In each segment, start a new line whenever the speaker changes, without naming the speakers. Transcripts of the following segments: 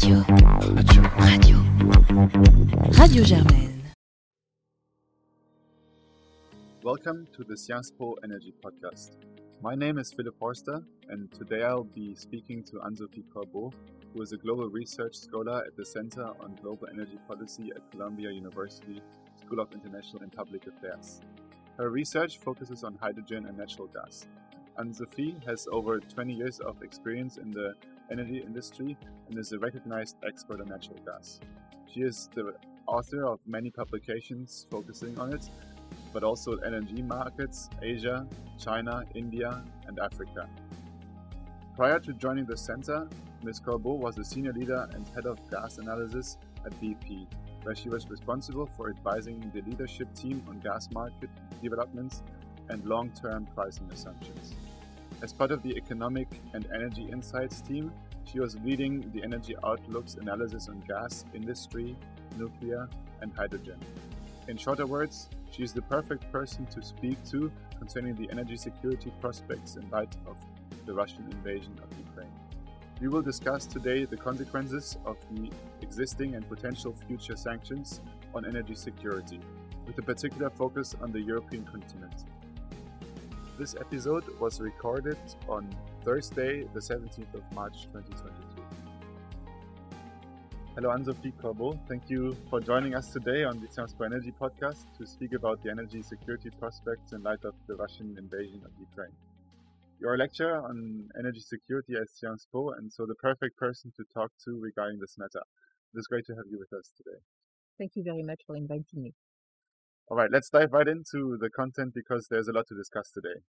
Radio. Radio. Radio. Radio Germaine.
Welcome to the Sciences Po Energy Podcast. My name is Philip Horster, and today I'll be speaking to Anne-Sophie Corbeau, who is a global research scholar at the Center on Global Energy Policy at Columbia University School of International and Public Affairs. Her research focuses on hydrogen and natural gas. Anne-Sophie has over 20 years of experience in the energy industry and is a recognized expert on natural gas. She is the author of many publications focusing on it, but also LNG markets, Asia, China, India, and Africa. Prior to joining the center, Ms. Corbeau was a senior leader and head of gas analysis at BP, where she was responsible for advising the leadership team on gas market developments and long term pricing assumptions. As part of the Economic and Energy Insights team, she was leading the energy outlooks analysis on gas, industry, nuclear, and hydrogen. In shorter words, she is the perfect person to speak to concerning the energy security prospects in light of the Russian invasion of Ukraine. We will discuss today the consequences of the existing and potential future sanctions on energy security, with a particular focus on the European continent. This episode was recorded on Thursday, the 17th of March 2022. Hello, Anne-Sophie Corbeau. Thank you for joining us today on the Po Energy podcast to speak about the energy security prospects in light of the Russian invasion of Ukraine. You're a lecturer on energy security at Sciences Po, and so the perfect person to talk to regarding this matter. It is great to have you with us today.
Thank you very much for inviting me.
All right, let's dive right into the content because there's a lot to discuss today.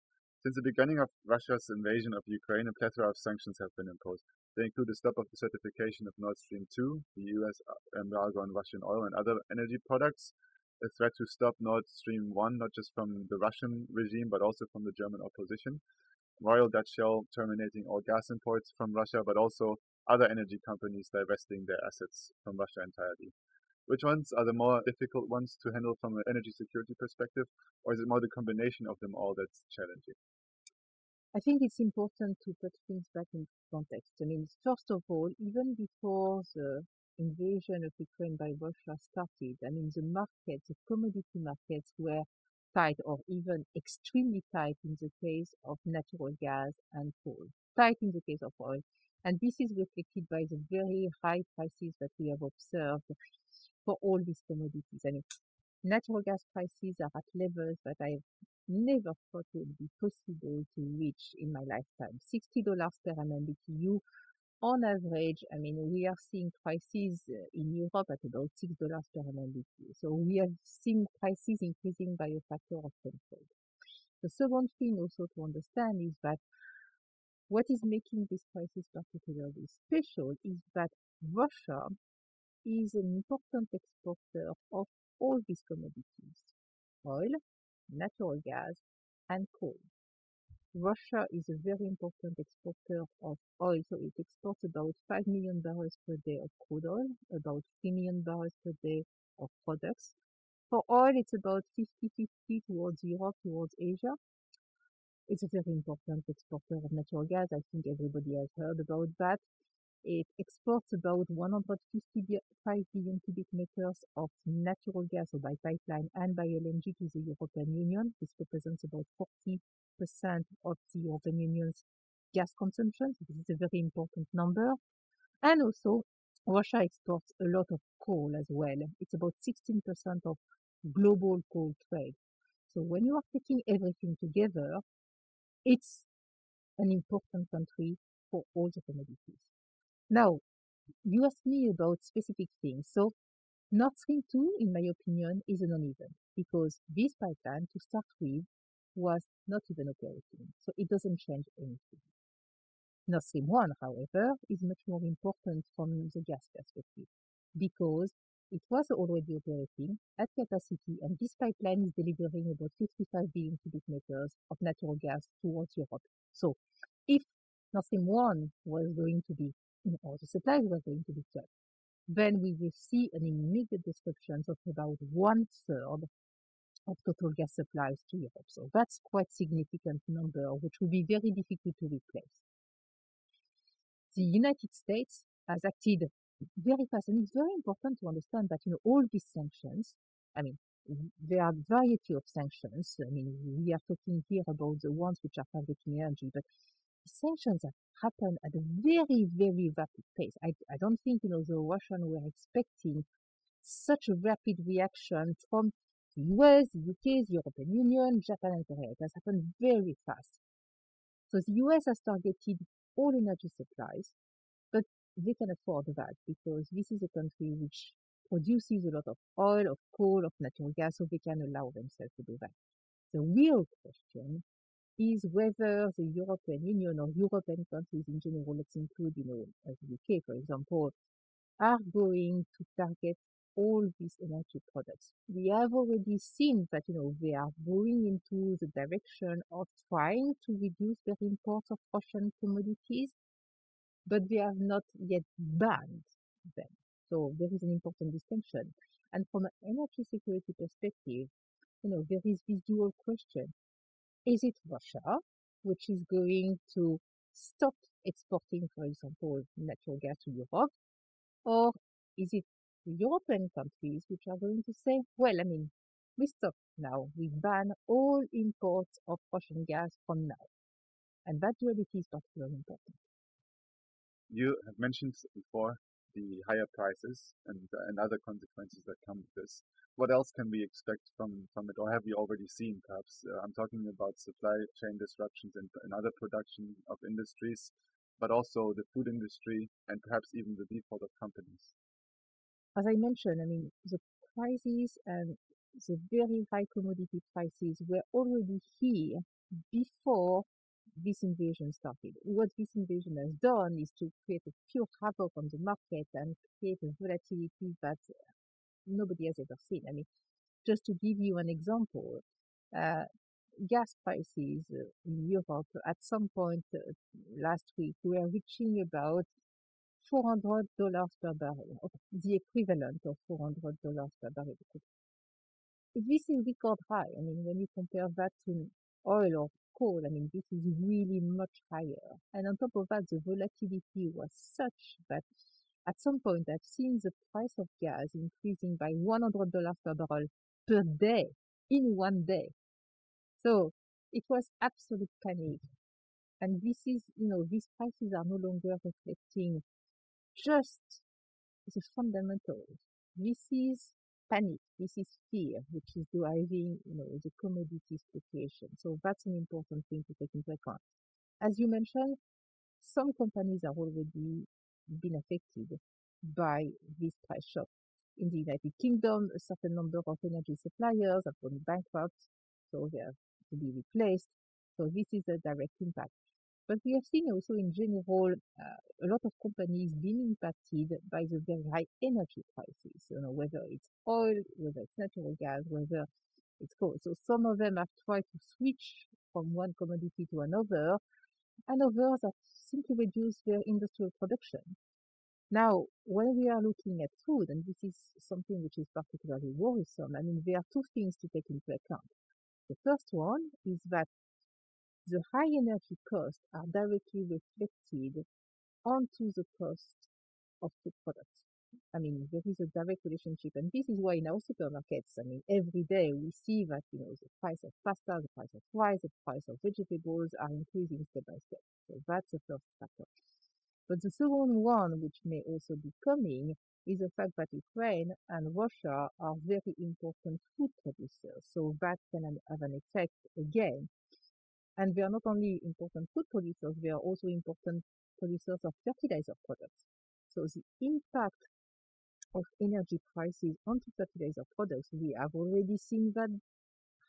Since the beginning of Russia's invasion of Ukraine, a plethora of sanctions have been imposed. They include the stop of the certification of Nord Stream 2, the US uh, embargo on Russian oil and other energy products, a threat to stop Nord Stream 1, not just from the Russian regime, but also from the German opposition, Royal Dutch Shell terminating all gas imports from Russia, but also other energy companies divesting their assets from Russia entirely. Which ones are the more difficult ones to handle from an energy security perspective, or is it more the combination of them all that's challenging?
I think it's important to put things back in context. I mean, first of all, even before the invasion of Ukraine by Russia started, I mean, the markets, the commodity markets were tight or even extremely tight in the case of natural gas and coal, tight in the case of oil. And this is reflected by the very high prices that we have observed for all these commodities. I mean, natural gas prices are at levels that I never thought would be possible to reach in my lifetime. $60 per MMBTU on average, I mean, we are seeing prices uh, in Europe at about $6 per MMBTU. So we are seeing prices increasing by a factor of tenfold. The second thing also to understand is that what is making these prices particularly special is that Russia is an important exporter of all these commodities, oil, natural gas, and coal. Russia is a very important exporter of oil, so it exports about 5 million barrels per day of crude oil, about 3 million barrels per day of products. For oil, it's about 50-50 towards Europe, towards Asia. It's a very important exporter of natural gas. I think everybody has heard about that. It exports about 155 billion cubic meters of natural gas by pipeline and by LNG to the European Union. This represents about 40% of the European Union's gas consumption. So this is a very important number. And also, Russia exports a lot of coal as well. It's about 16% of global coal trade. So when you are taking everything together, it's an important country for all the commodities. Now, you asked me about specific things. So Nord Stream 2, in my opinion, is a non-event because this pipeline, to start with, was not even operating. So it doesn't change anything. Nord Stream 1, however, is much more important from the gas perspective because it was already operating at capacity and this pipeline is delivering about 55 billion cubic meters of natural gas towards Europe. So if Nord Stream 1 was going to be or the supplies were going to be cut, then we will see an immediate disruption of about one third of total gas supplies to Europe. So that's quite significant number, which will be very difficult to replace. The United States has acted very fast. And it's very important to understand that, you know, all these sanctions, I mean, there are variety of sanctions. I mean, we are talking here about the ones which are targeting energy, but sanctions have happened at a very, very rapid pace. I, I don't think, you know, the Russians were expecting such a rapid reaction from the US, the UK, the European Union, Japan and Korea. It has happened very fast. So the US has targeted all energy supplies, but they can afford that because this is a country which produces a lot of oil, of coal, of natural gas, so they can allow themselves to do that. The real question is whether the European Union or European countries in general, let's include, you know, the UK, for example, are going to target all these energy products. We have already seen that, you know, they are going into the direction of trying to reduce their imports of Russian commodities, but they have not yet banned them. So there is an important distinction. And from an energy security perspective, you know, there is this dual question. Is it Russia, which is going to stop exporting, for example, natural gas to Europe? Or is it European countries which are going to say, well, I mean, we stop now. We ban all imports of Russian gas from now. And that duality is particularly important.
You have mentioned before the higher prices and, and other consequences that come with this. What else can we expect from, from it, or have we already seen perhaps? Uh, I'm talking about supply chain disruptions in, in other production of industries, but also the food industry and perhaps even the default of companies.
As I mentioned, I mean, the prices and the very high commodity prices were already here before this invasion started. What this invasion has done is to create a pure havoc on the market and create a volatility that nobody has ever seen. I mean, just to give you an example, uh, gas prices in Europe at some point uh, last week were reaching about $400 per barrel, the equivalent of $400 per barrel. This is record high. I mean, when you compare that to oil or coal, I mean, this is really much higher. And on top of that, the volatility was such that at some point I've seen the price of gas increasing by $100 per barrel per day in one day. So it was absolute panic. And this is, you know, these prices are no longer reflecting just the fundamentals. This is panic. This is fear, which is driving, you know, the commodities fluctuation. So that's an important thing to take into account. As you mentioned, some companies have already been affected by this price shock. In the United Kingdom, a certain number of energy suppliers have gone bankrupt, so they have to be replaced. So this is a direct impact. But we have seen also in general uh, a lot of companies being impacted by the very high energy prices, you know, whether it's oil, whether it's natural gas, whether it's coal. So some of them have tried to switch from one commodity to another, and others have simply reduced their industrial production. Now, when we are looking at food, and this is something which is particularly worrisome, I mean, there are two things to take into account. The first one is that the high energy costs are directly reflected onto the cost of food products. I mean, there is a direct relationship, and this is why in our supermarkets, I mean, every day we see that, you know, the price of pasta, the price of rice, the price of vegetables are increasing step by step. So that's the first factor. But the second one, which may also be coming, is the fact that Ukraine and Russia are very important food producers. So that can have an effect again and they are not only important food producers, they are also important producers of fertilizer products. So the impact of energy prices onto fertilizer products, we have already seen that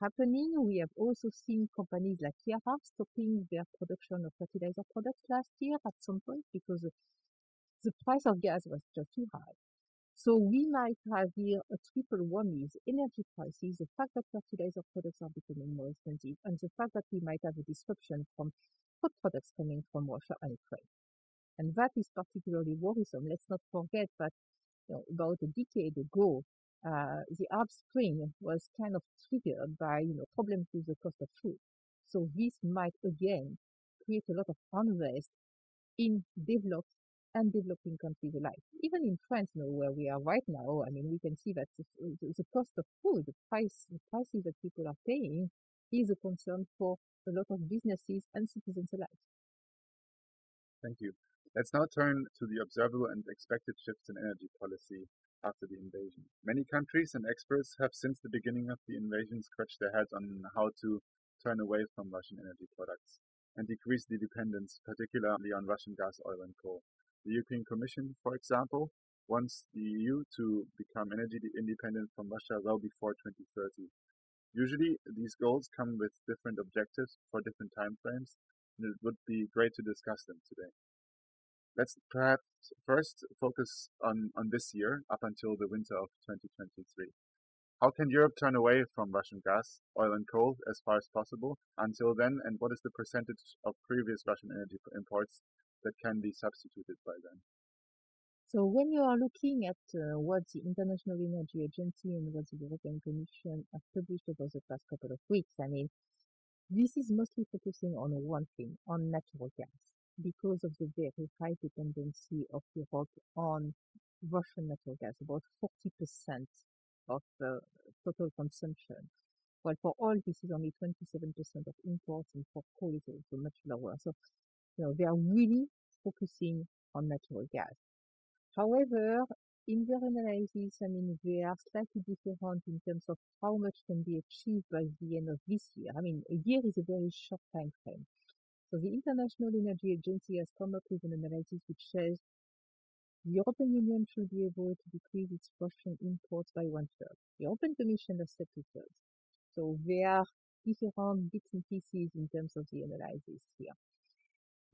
happening. We have also seen companies like Yara stopping their production of fertilizer products last year at some point because the price of gas was just too high. So we might have here a triple whammy, energy prices, the fact that fertilizer products are becoming more expensive, and the fact that we might have a disruption from food products coming from Russia and Ukraine. And that is particularly worrisome. Let's not forget that you know, about a decade ago, uh, the Arab Spring was kind of triggered by you know problems with the cost of food. So this might again create a lot of unrest in developed and developing countries alike. Even in France, you know, where we are right now, I mean, we can see that the, the cost of food, the price, the prices that people are paying, is a concern for a lot of businesses and citizens alike.
Thank you. Let's now turn to the observable and expected shifts in energy policy after the invasion. Many countries and experts have since the beginning of the invasion scratched their heads on how to turn away from Russian energy products and decrease the dependence, particularly on Russian gas, oil, and coal. The European Commission, for example, wants the EU to become energy independent from Russia well before 2030. Usually, these goals come with different objectives for different time frames, and it would be great to discuss them today. Let's perhaps first focus on, on this year up until the winter of 2023. How can Europe turn away from Russian gas, oil, and coal as far as possible until then, and what is the percentage of previous Russian energy imports that can be substituted by then.
So when you are looking at uh, what the International Energy Agency and what the European Commission have published over the past couple of weeks, I mean, this is mostly focusing on one thing, on natural gas, because of the very high dependency of Europe on Russian natural gas, about 40% of the total consumption. Well, for oil, this is only 27% of imports, and for coal, it's also much lower. So you know, they are really focusing on natural gas. However, in their analysis, I mean, they are slightly different in terms of how much can be achieved by the end of this year. I mean, a year is a very short time frame. So the International Energy Agency has come up with an analysis which says the European Union should be able to decrease its Russian imports by one third. The European Commission has said two thirds. So there are different bits and pieces in terms of the analysis here.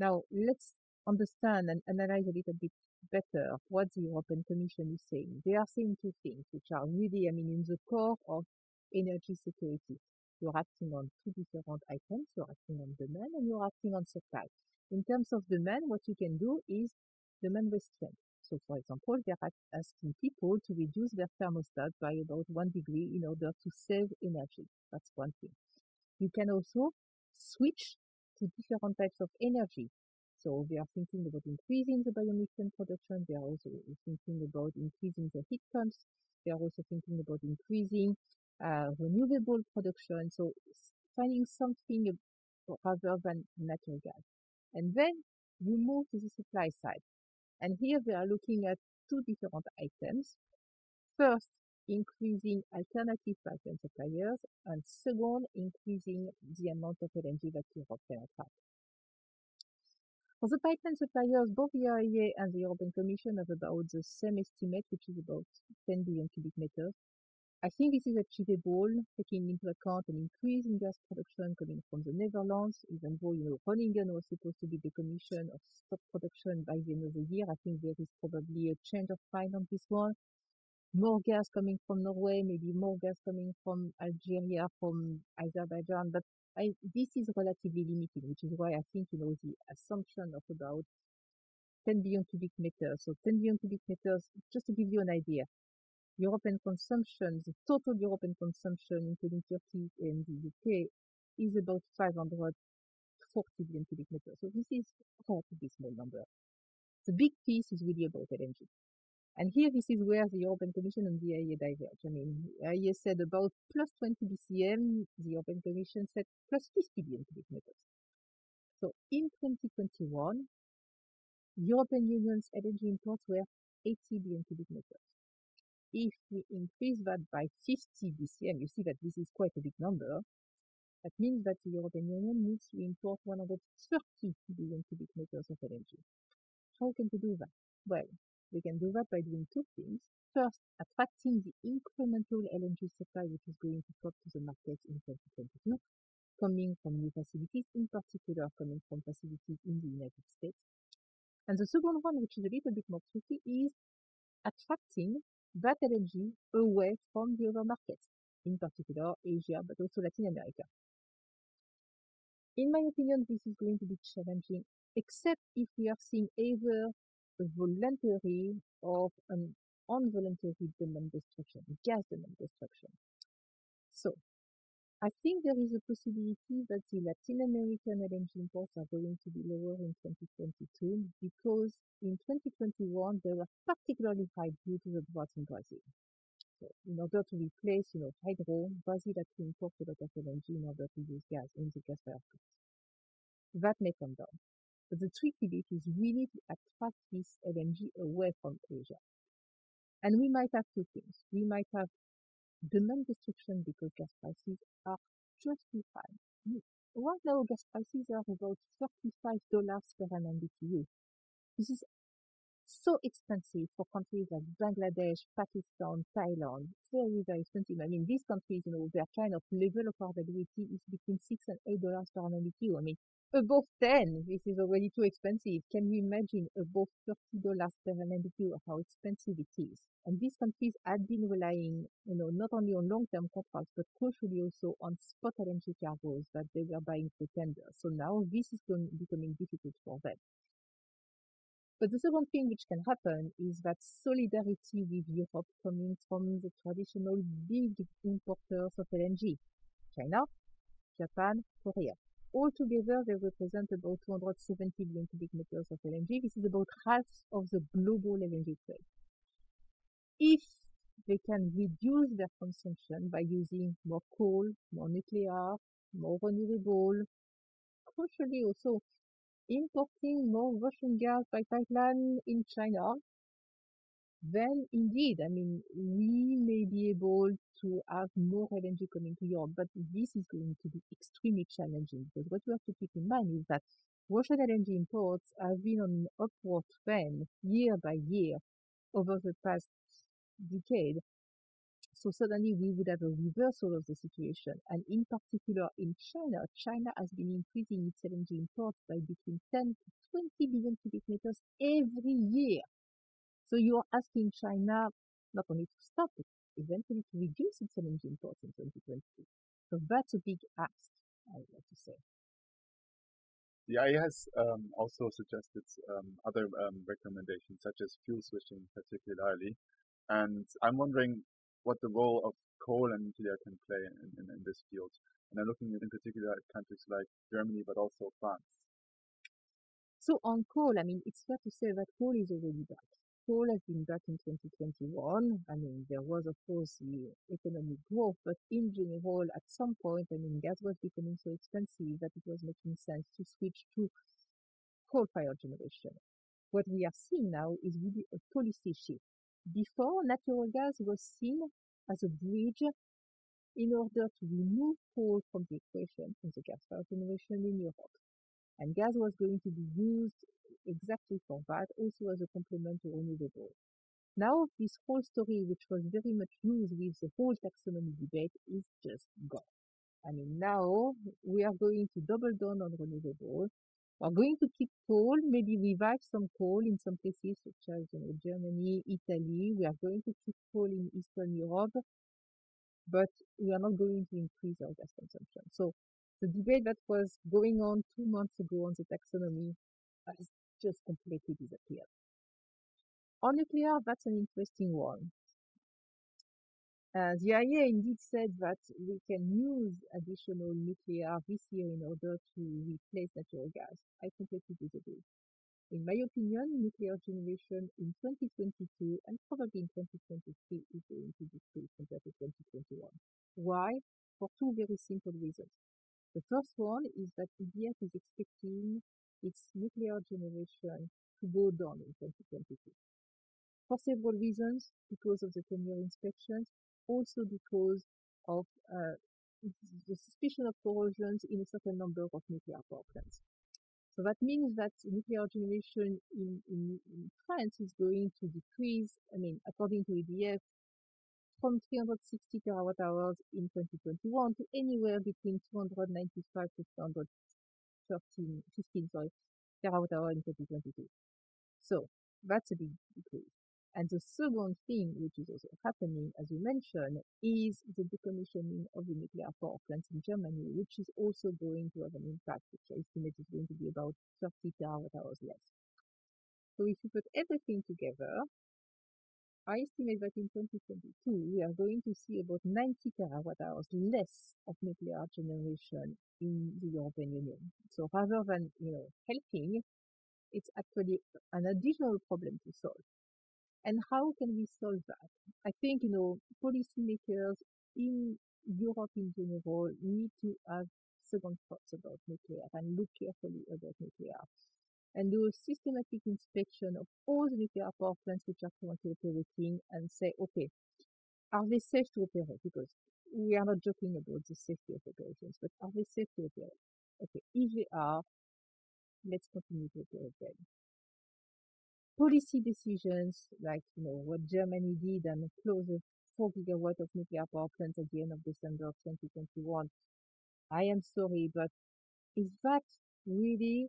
Now, let's understand and analyze a little bit better what the European Commission is saying. They are saying two things, which are really, I mean, in the core of energy security. You're acting on two different items. You're acting on demand and you're acting on supply. In terms of demand, what you can do is demand restraint. So, for example, they're asking people to reduce their thermostat by about one degree in order to save energy. That's one thing. You can also switch to different types of energy. So they are thinking about increasing the biomethane production. They are also thinking about increasing the heat pumps. They are also thinking about increasing uh, renewable production. So finding something rather than natural gas. And then you move to the supply side. And here they are looking at two different items. First, increasing alternative pipeline suppliers, and second, increasing the amount of LNG that Europe can attract. For the pipeline suppliers, both the IEA and the European Commission have about the same estimate, which is about 10 billion cubic meters. I think this is achievable, taking into account an increase in gas production coming from the Netherlands, even though, you know, Groningen was supposed to be the commission of stop production by the end of the year. I think there is probably a change of mind on this one more gas coming from Norway, maybe more gas coming from Algeria, from Azerbaijan, but I, this is relatively limited, which is why I think, you know, the assumption of about 10 billion cubic meters. So 10 billion cubic meters, just to give you an idea, European consumption, the total European consumption, including Turkey and the UK, is about 540 billion cubic meters. So this is a relatively small number. The big piece is really about LNG. And here, this is where the European Commission and the IEA diverge. I mean, IEA said about plus 20 BCM, the European Commission said plus 50 billion cubic meters. So in 2021, European Union's LNG imports were 80 billion cubic meters. If we increase that by 50 BCM, you see that this is quite a big number. That means that the European Union needs to import 130 billion cubic meters of LNG. How can we do that? Well, we can do that by doing two things. First, attracting the incremental LNG supply which is going to come to the market in 2022, coming from new facilities, in particular coming from facilities in the United States. And the second one, which is a little bit more tricky, is attracting that LNG away from the other markets, in particular Asia, but also Latin America. In my opinion, this is going to be challenging, except if we are seeing either voluntary of an involuntary demand destruction, gas demand destruction. So, I think there is a possibility that the Latin American LNG imports are going to be lower in 2022 because in 2021 they were particularly high due to the drought in Brazil. So in order to replace, you know, hydro, Brazil had to import a lot of LNG in order to use gas in the gas fired. That may come down. But the tricky bit is really to attract this LNG away from Asia. And we might have two things. We might have demand destruction because gas prices are just too high. Right now, gas prices are about $35 per MMBTU. This is so expensive for countries like Bangladesh, Pakistan, Thailand. Very, very expensive. I mean, these countries, you know, their kind of level of affordability is between six and eight dollars per MMBTU. I mean, above 10, this is already too expensive. Can you imagine above $30 per MMBTU how expensive it is? And these countries had been relying, you know, not only on long-term contracts, but crucially also on spot LNG cargoes that they were buying for tender. So now this is becoming difficult for them. But the second thing which can happen is that solidarity with Europe coming from the traditional big importers of LNG, China, Japan, Korea. Altogether, they represent about 270 billion cubic meters of LNG. This is about half of the global LNG trade. If they can reduce their consumption by using more coal, more nuclear, more renewable, crucially also importing more Russian gas by pipeline in China, then indeed, I mean, we may be able to have more LNG coming to Europe, but this is going to be extremely challenging because what you have to keep in mind is that Russian LNG imports have been on an upward trend year by year over the past decade. So suddenly we would have a reversal of the situation. And in particular in China, China has been increasing its LNG imports by between 10 to 20 billion cubic meters every year. So you are asking China not only to stop, but eventually to reduce its LNG imports in 2022. So that's a big ask, I would like to say.
The IEA has um, also suggested um, other um, recommendations, such as fuel switching particularly. And I'm wondering what the role of coal and nuclear can play in, in, in this field. And I'm looking in particular at countries like Germany, but also France.
So on coal, I mean, it's fair to say that coal is already back. Coal has been back in 2021. I mean, there was, of course, the economic growth, but in general, at some point, I mean, gas was becoming so expensive that it was making sense to switch to coal-fired generation. What we are seeing now is really a policy shift before, natural gas was seen as a bridge in order to remove coal from the equation in the gas-fired generation in Europe. And gas was going to be used exactly for that, also as a complement to renewable. Now this whole story, which was very much used with the whole taxonomy debate, is just gone. I mean, now we are going to double down on renewable. We're going to keep coal, maybe revive some coal in some places such as you know, Germany, Italy. We are going to keep coal in Eastern Europe, but we are not going to increase our gas consumption. So the debate that was going on two months ago on the taxonomy has just completely disappeared. On nuclear, that's an interesting one. Uh, the IEA indeed said that we can use additional nuclear this year in order to replace natural gas. I completely disagree. In my opinion, nuclear generation in 2022 and probably in 2023 is going to decrease compared to 2021. Why? For two very simple reasons. The first one is that EDF is expecting its nuclear generation to go down in 2022. For several reasons, because of the 10-year inspections, also because of uh, the suspicion of corrosions in a certain number of nuclear power plants. So that means that nuclear generation in, in, in, France is going to decrease, I mean, according to EDF, from 360 terawatt hours in 2021 to anywhere between 295 to 213, 15, sorry, hour in 2022. So that's a big decrease. And the second thing, which is also happening, as you mentioned, is the decommissioning of the nuclear power plants in Germany, which is also going to have an impact, which I estimate is going to be about 30 terawatt hours less. So if you put everything together, I estimate that in 2022 we are going to see about 90 terawatt hours less of nuclear generation in the European Union. So rather than you know helping, it's actually an additional problem to solve. And how can we solve that? I think you know policymakers in Europe in general need to have second thoughts about nuclear and look carefully about nuclear and do a systematic inspection of all the nuclear power plants which are currently operating and say, okay, are they safe to operate? Because we are not joking about the safety of operations, but are they safe to operate? Okay, if they are, let's continue to operate them. Policy decisions like, you know, what Germany did and close a 4 gigawatt of nuclear power plants at the end of December of 2021. I am sorry, but is that really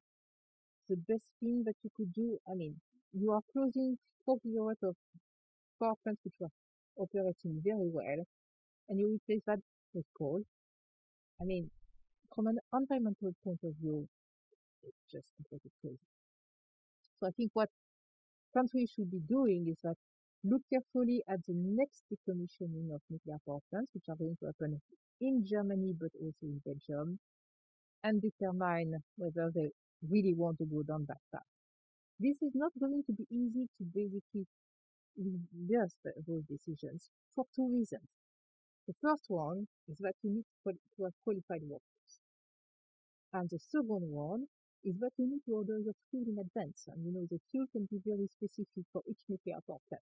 the best thing that you could do. I mean, you are closing 4 gigawatts of power plants which were operating very well, and you replace that with coal. I mean, from an environmental point of view, it's just completely crazy. So I think what countries should be doing is that look carefully at the next decommissioning of nuclear power plants, which are going to happen in Germany but also in Belgium, and determine whether they really want to go down that path. This is not going to be easy to basically reverse those decisions for two reasons. The first one is that you need to have qualified workers. And the second one is that you need to order your fuel in advance. And you know, the fuel can be very specific for each nuclear power plant.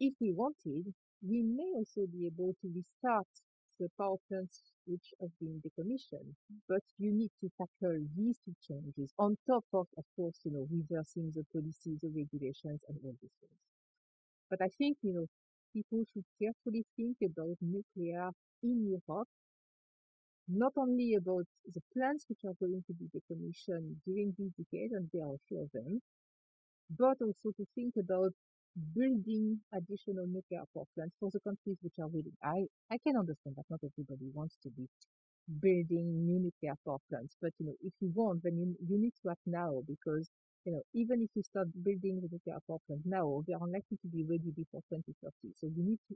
If we wanted, we may also be able to restart the power plants which have been decommissioned. But you need to tackle these two changes on top of, of course, you know, reversing the policies, the regulations, and all these things. But I think, you know, people should carefully think about nuclear in Europe, not only about the plants which are going to be decommissioned during this decade, and there are a few of them, but also to think about building additional nuclear power plants for the countries which are willing. I, I can understand that not everybody wants to be building new nuclear power plants, but you know, if you want, then you, you need to act now because you know, even if you start building the nuclear power plant now, they are unlikely to be ready before 2030. So you need to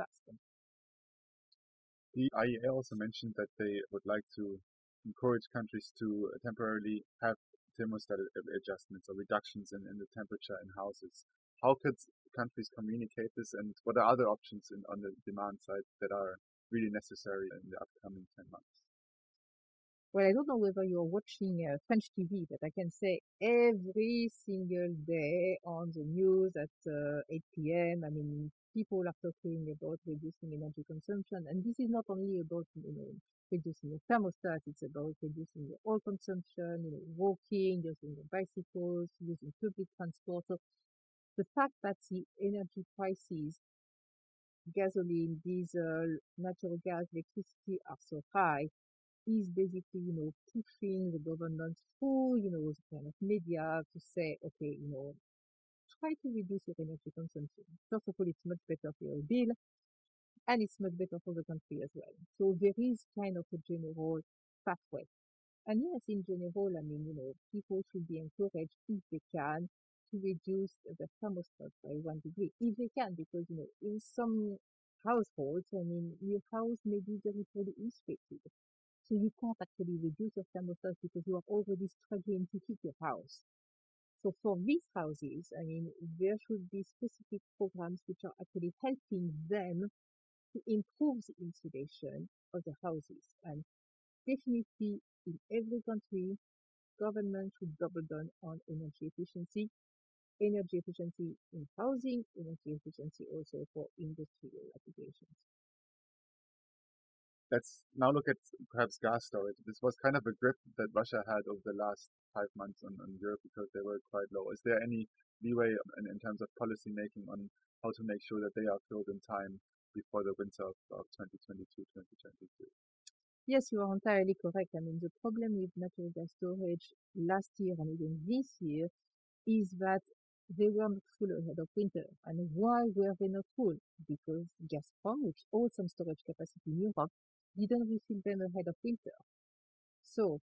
act fast.
The IEA also mentioned that they would like to encourage countries to temporarily have thermostat adjustments or reductions in, in the temperature in houses how could countries communicate this and what are other options in, on the demand side that are really necessary in the upcoming 10 months?
Well, I don't know whether you're watching uh, French TV, but I can say every single day on the news at uh, 8 p.m., I mean, people are talking about reducing energy consumption. And this is not only about, you know, reducing your thermostat, it's about reducing your oil consumption, you know, walking, using your bicycles, using public transport. So the fact that the energy prices, gasoline, diesel, natural gas, electricity are so high is basically, you know, pushing the government through, you know, the kind of media to say, okay, you know, try to reduce your energy consumption. First of all, it's much better for your bill and it's much better for the country as well. So there is kind of a general pathway. And yes, in general, I mean, you know, people should be encouraged if they can to reduce the thermostat by one degree if they can, because you know in some households, I mean, your house may be very poorly insulated, so you can't actually reduce your thermostat because you are already struggling to heat your house. So for these houses, I mean, there should be specific programs which are actually helping them to improve the insulation of the houses. And definitely in every country, government should double down on energy efficiency energy efficiency in housing, energy efficiency also for industrial applications.
Let's now look at perhaps gas storage. This was kind of a grip that Russia had over the last five months on, on Europe because they were quite low. Is there any leeway in, in terms of policy making on how to make sure that they are filled in time before the winter of, of 2022-2023?
Yes, you are entirely correct. I mean, the problem with natural gas storage last year and even this year is that they were not full ahead of winter. And why were they not full? Because Gazprom, which owns some storage capacity in Europe, didn't refill them ahead of winter. So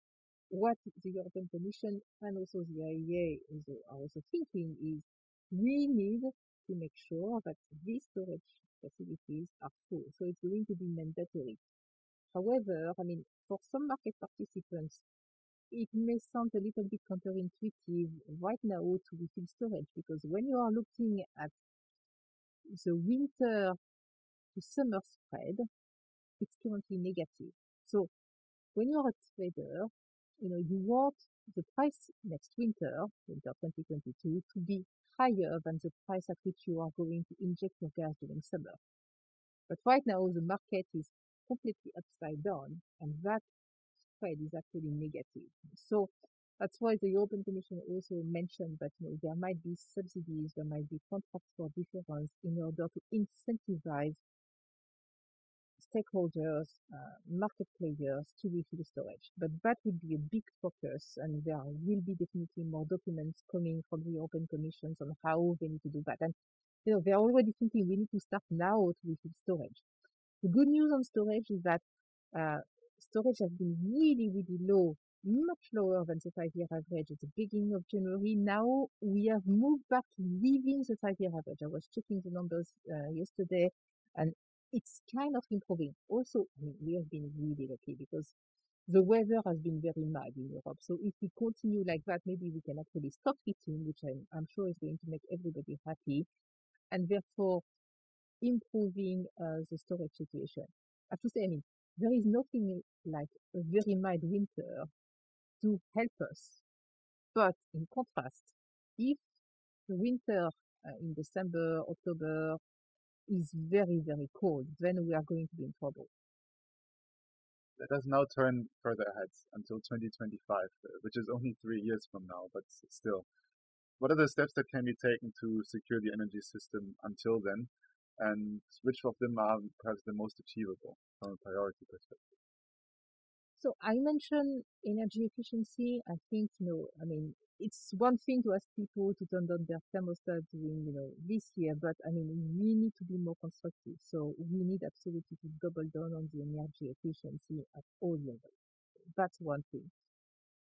what the European Commission and also the IEA is also thinking is we need to make sure that these storage facilities are full. So it's going to be mandatory. However, I mean, for some market participants, it may sound a little bit counterintuitive right now to refill storage because when you are looking at the winter to summer spread, it's currently negative. So when you're a trader, you know, you want the price next winter, winter 2022, to be higher than the price at which you are going to inject your gas during summer. But right now, the market is completely upside down, and that spread is actually negative. So that's why the European Commission also mentioned that you know, there might be subsidies, there might be contracts for difference in order to incentivize stakeholders, uh, market players to refill storage. But that would be a big focus and there will be definitely more documents coming from the European Commissions on how they need to do that. And you know, they're already thinking we need to start now to refill storage. The good news on storage is that uh, storage has been really, really low, much lower than the five-year average at the beginning of January. Now we have moved back within the five-year average. I was checking the numbers uh, yesterday, and it's kind of improving. Also, I mean, we have been really lucky because the weather has been very mild in Europe. So if we continue like that, maybe we can actually stop heating, which I'm, I'm sure is going to make everybody happy, and therefore improving uh, the storage situation. I have to say, I mean, there is nothing like a very mild winter to help us. But in contrast, if the winter uh, in December, October, is very, very cold, then we are going to be in trouble.
Let us now turn further ahead until 2025, uh, which is only three years from now, but still. What are the steps that can be taken to secure the energy system until then? And which of them are perhaps the most achievable from a priority perspective?
So I mentioned energy efficiency. I think, you know, I mean, it's one thing to ask people to turn down their thermostat during, you know, this year, but I mean, we need to be more constructive. So we need absolutely to double down on the energy efficiency at all levels. That's one thing.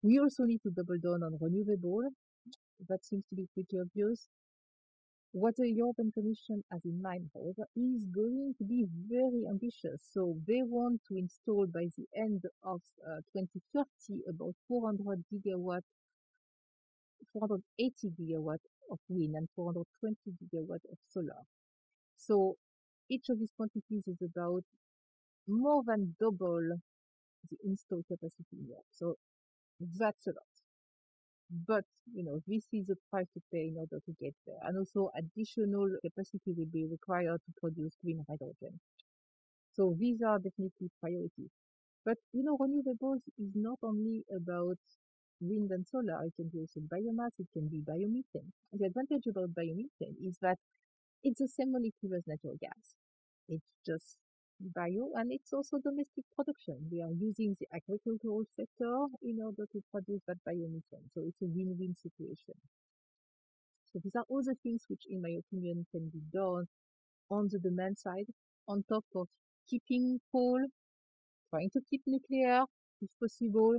We also need to double down on renewable. That seems to be pretty obvious. What the European Commission has in mind, however, is going to be very ambitious. So they want to install by the end of uh, 2030 about 400 gigawatt 480 gigawatt of wind and 420 gigawatt of solar. So each of these quantities is about more than double the installed capacity in Europe. So that's a lot. But, you know, this is a price to pay in order to get there. And also additional capacity will be required to produce green hydrogen. So these are definitely priorities. But, you know, renewables is not only about wind and solar. It can be also biomass. It can be biomethane. The advantage about biomethane is that it's the same molecule as natural gas. It's just bio and it's also domestic production. We are using the agricultural sector in order to produce that biomethane. So it's a win-win situation. So these are all the things which, in my opinion, can be done on the demand side, on top of keeping coal, trying to keep nuclear if possible,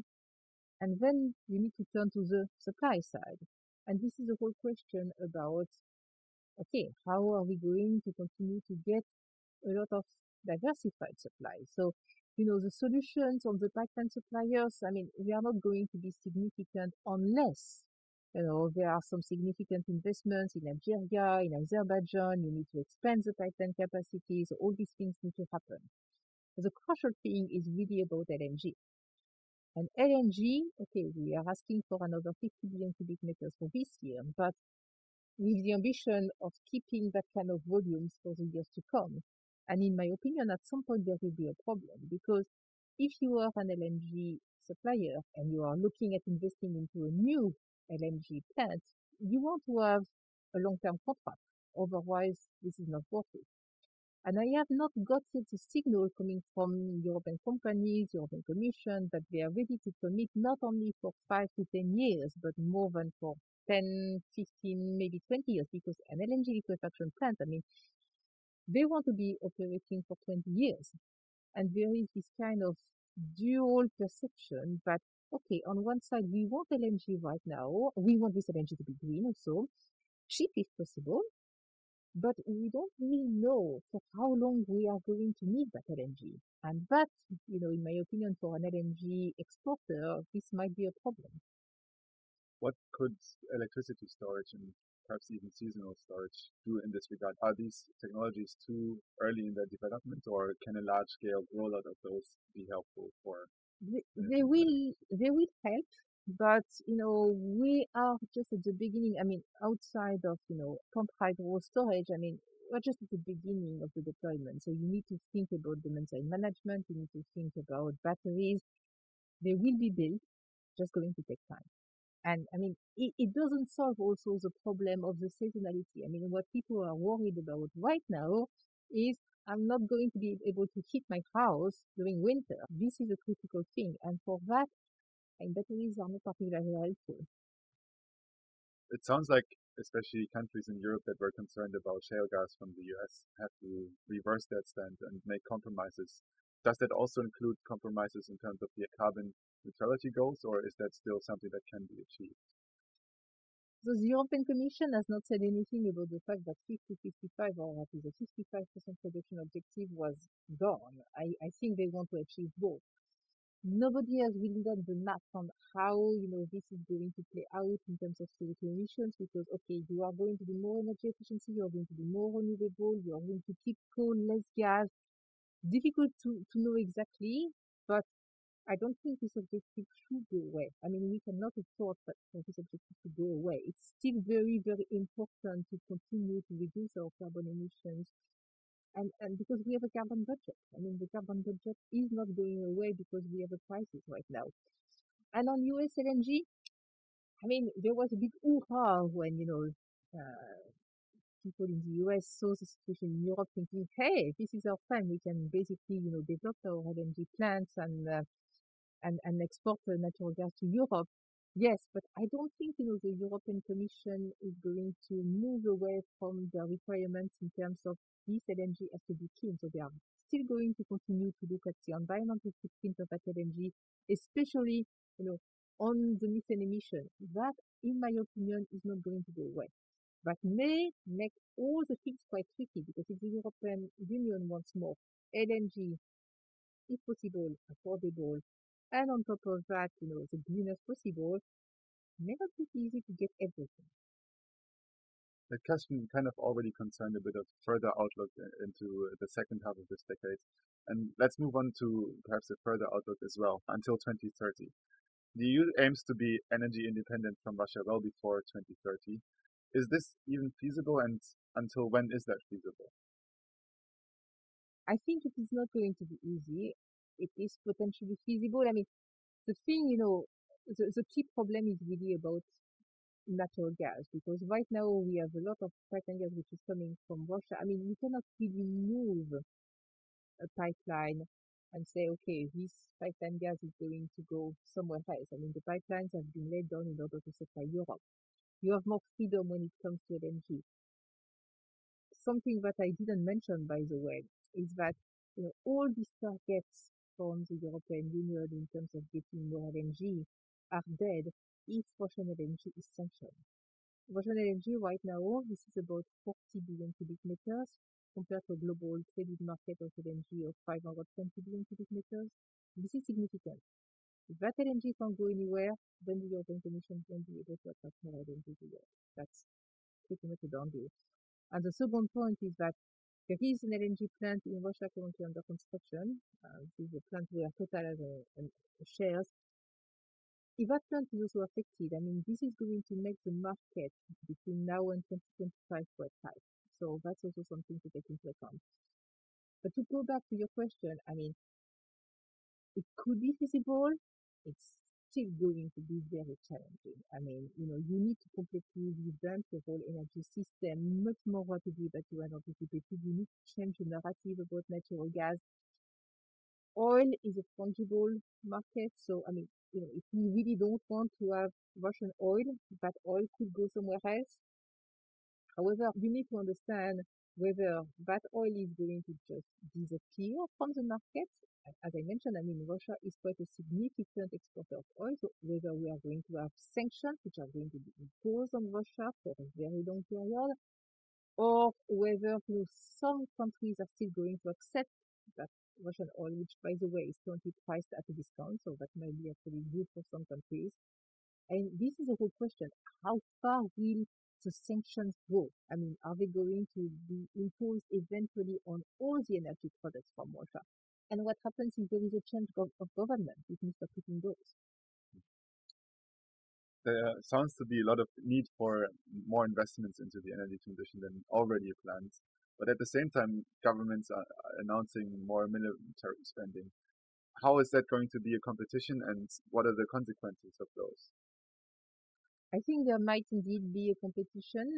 and then you need to turn to the supply side. And this is the whole question about, okay, how are we going to continue to get a lot of diversified supply? So, you know, the solutions on the pipeline suppliers, I mean, we are not going to be significant unless, you know, there are some significant investments in Algeria, in Azerbaijan, you need to expand the pipeline capacities, So all these things need to happen. The crucial thing is really about LNG. And LNG, okay, we are asking for another 50 billion cubic meters for this year, but with the ambition of keeping that kind of volumes for the years to come. And in my opinion, at some point there will be a problem because if you are an LNG supplier and you are looking at investing into a new LNG plant, you want to have a long-term contract. Otherwise, this is not worth it. And I have not got yet the signal coming from European companies, European Commission, that they are ready to commit not only for five to 10 years, but more than for 10, 15, maybe 20 years, because an LNG liquefaction plant, I mean, they want to be operating for 20 years. And there is this kind of dual perception that, okay, on one side, we want LNG right now. We want this LNG to be green also, cheap if possible, but we don't really know for how long we are going to need that LNG. And that, you know, in my opinion, for an LNG exporter, this might be a problem.
What could electricity storage and perhaps even seasonal storage do in this regard? Are these technologies too early in their development, or can a large scale rollout of those be helpful for?
They, they will, they will help, but you know, we are just at the beginning. I mean, outside of you know pumped hydro storage, I mean, we're just at the beginning of the deployment. So you need to think about demand side management. You need to think about batteries. They will be built, just going to take time. And I mean, it, it doesn't solve also the problem of the seasonality. I mean, what people are worried about right now is I'm not going to be able to heat my house during winter. This is a critical thing. And for that, batteries are not particularly helpful.
It sounds like especially countries in Europe that were concerned about shale gas from the US have to reverse that stand and make compromises. Does that also include compromises in terms of the carbon neutrality goals, or is that still something that can be achieved?
So the European Commission has not said anything about the fact that 50-55 or at least a 55% reduction objective was gone. I, I think they want to achieve both nobody has really done the math on how you know this is going to play out in terms of CO2 emissions because okay you are going to be more energy efficiency you're going to be more renewable you're going to keep coal less gas difficult to, to know exactly but I don't think this objective should go away. I mean, we cannot afford for this objective to go away. It's still very, very important to continue to reduce our carbon emissions and, and because we have a carbon budget. I mean, the carbon budget is not going away because we have a crisis right now. And on US LNG, I mean, there was a big hoo-ha when, you know, uh, people in the US saw the situation in Europe thinking, hey, this is our time. We can basically, you know, develop our LNG plants and, uh, and, and export natural gas to Europe. Yes, but I don't think, you know, the European Commission is going to move away from the requirements in terms of this LNG has to be clean. So they are still going to continue to look at the environmental footprint of that LNG, especially, you know, on the methane emission. That, in my opinion, is not going to go away. But may make all the things quite tricky because if the European Union wants more LNG, if possible, affordable, and on top of that, you know, the greenest possible, may not be easy to get everything
the question kind of already concerned a bit of further outlook uh, into uh, the second half of this decade. And let's move on to perhaps a further outlook as well until 2030. The EU aims to be energy independent from Russia well before 2030. Is this even feasible and until when is that feasible?
I think it is not going to be easy. It is potentially feasible. I mean, the thing, you know, the, the key problem is really about natural gas because right now we have a lot of pipeline gas which is coming from Russia. I mean, you cannot really move a pipeline and say, okay, this pipeline gas is going to go somewhere else. I mean, the pipelines have been laid down in order to supply Europe. You have more freedom when it comes to LNG. Something that I didn't mention, by the way, is that you know, all these targets the European Union in terms of getting more LNG are dead if Russian LNG is sanctioned. Russian LNG right now, this is about 40 billion cubic meters compared to a global traded market of LNG of 520 billion cubic meters. This is significant. If that LNG can't go anywhere, then the European Commission won't be able to attract more LNG to Europe. That's pretty much a done deal. And the second point is that is an LNG plant in Russia currently under construction. This is a plant where Total has shares if that plant is also affected, I mean, this is going to make the market between now and 2025 quite tight. So that's also something to take into account. But to go back to your question, I mean, it could be feasible. It's still going to be very challenging. I mean, you know, you need to completely revamp the whole energy system much more rapidly than you had anticipated. You need to change the narrative about natural gas. Oil is a fungible market. So, I mean, you know, if we really don't want to have Russian oil, that oil could go somewhere else. However, you need to understand whether that oil is going to just disappear from the market. As I mentioned, I mean, Russia is quite a significant exporter of oil, so whether we are going to have sanctions which are going to be imposed on Russia for a very long period, or whether you know, some countries are still going to accept that Russian oil, which by the way is currently priced at a discount, so that might be actually good for some countries. And this is a whole question. How far will the sanctions go? I mean, are they going to be imposed eventually on all the energy products from Russia? And what happens if there is a change of, of government with Mr. Putin goes?
There sounds to be a lot of need for more investments into the energy transition than already planned. But at the same time, governments are announcing more military spending. How is that going to be a competition and what are the consequences of those?
I think there might indeed be a competition.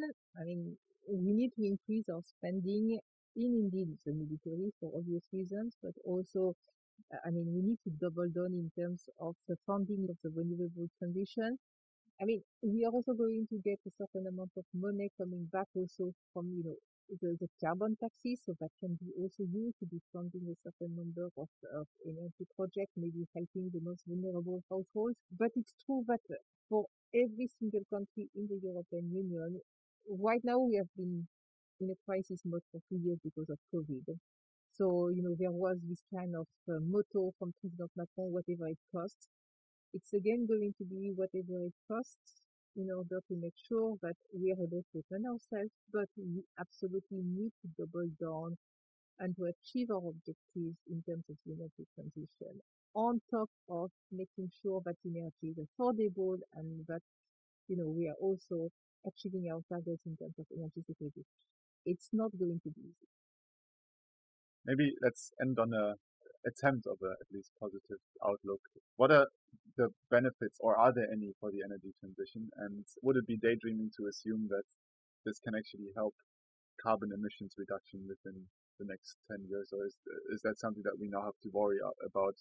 I mean, we need to increase our spending in indeed the military for obvious reasons, but also, uh, I mean, we need to double down in terms of the funding of the renewable transition. I mean, we are also going to get a certain amount of money coming back also from, you know, the, the carbon taxes, so that can be also used to be funding a certain number of, of energy projects, maybe helping the most vulnerable households. But it's true that for every single country in the European Union. Right now, we have been in a crisis mode for two years because of COVID. So, you know, there was this kind of uh, motto from President Macron, whatever it costs. It's again going to be whatever it costs in order to make sure that we are able to run ourselves, but we absolutely need to double down and to achieve our objectives in terms of energy transition on top of making sure that energy is affordable and that, you know, we are also achieving our targets in terms of energy security. It's not going to be easy.
Maybe let's end on a attempt of a at least positive outlook. What are the benefits or are there any for the energy transition? And would it be daydreaming to assume that this can actually help carbon emissions reduction within the next 10 years? Or is, is that something that we now have to worry about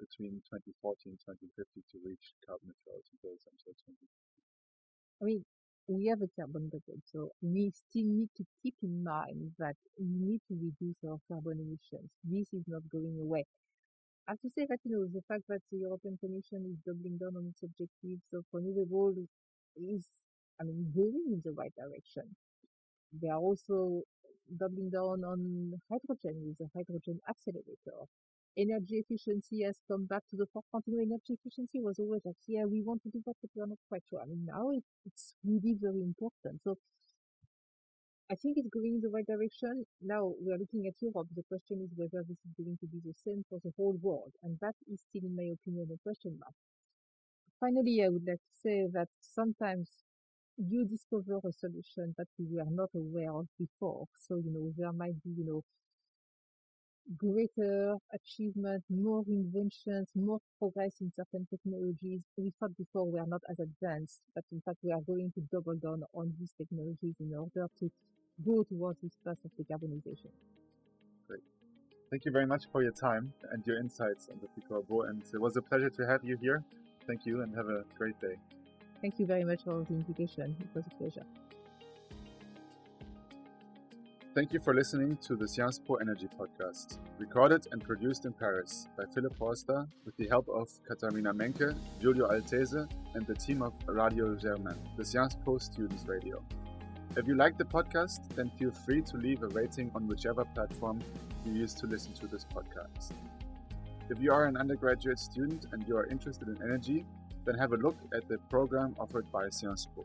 between 2040 and 2050 to reach carbon neutrality goals until 2050?
I mean, we have a carbon budget, so we still need to keep in mind that we need to reduce our carbon emissions. This is not going away. I have to say that, you know, the fact that the European Commission is doubling down on its objectives of renewable is, I mean, going in the right direction. They are also doubling down on hydrogen with the hydrogen accelerator energy efficiency has come back to the forefront. You know, energy efficiency was always like, yeah, we want to do that, but we're not quite sure. I mean, now it, it's really very important. So I think it's going in the right direction. Now we are looking at Europe. The question is whether this is going to be the same for the whole world. And that is still, in my opinion, a question mark. Finally, I would like to say that sometimes you discover a solution that you were not aware of before. So, you know, there might be, you know, greater achievement, more inventions, more progress in certain technologies. We thought before we are not as advanced, but in fact we are going to double down on these technologies in order to go towards this path of decarbonization.
Great. Thank you very much for your time and your insights on the Corbeau, and it was a pleasure to have you here. Thank you and have a great day.
Thank you very much for the invitation. It was a pleasure.
Thank you for listening to the Sciences Po Energy podcast, recorded and produced in Paris by Philip Forster with the help of Katharina Menke, Giulio Altese, and the team of Radio Germaine, the Sciences Po Students Radio. If you like the podcast, then feel free to leave a rating on whichever platform you use to listen to this podcast. If you are an undergraduate student and you are interested in energy, then have a look at the program offered by Sciences Po.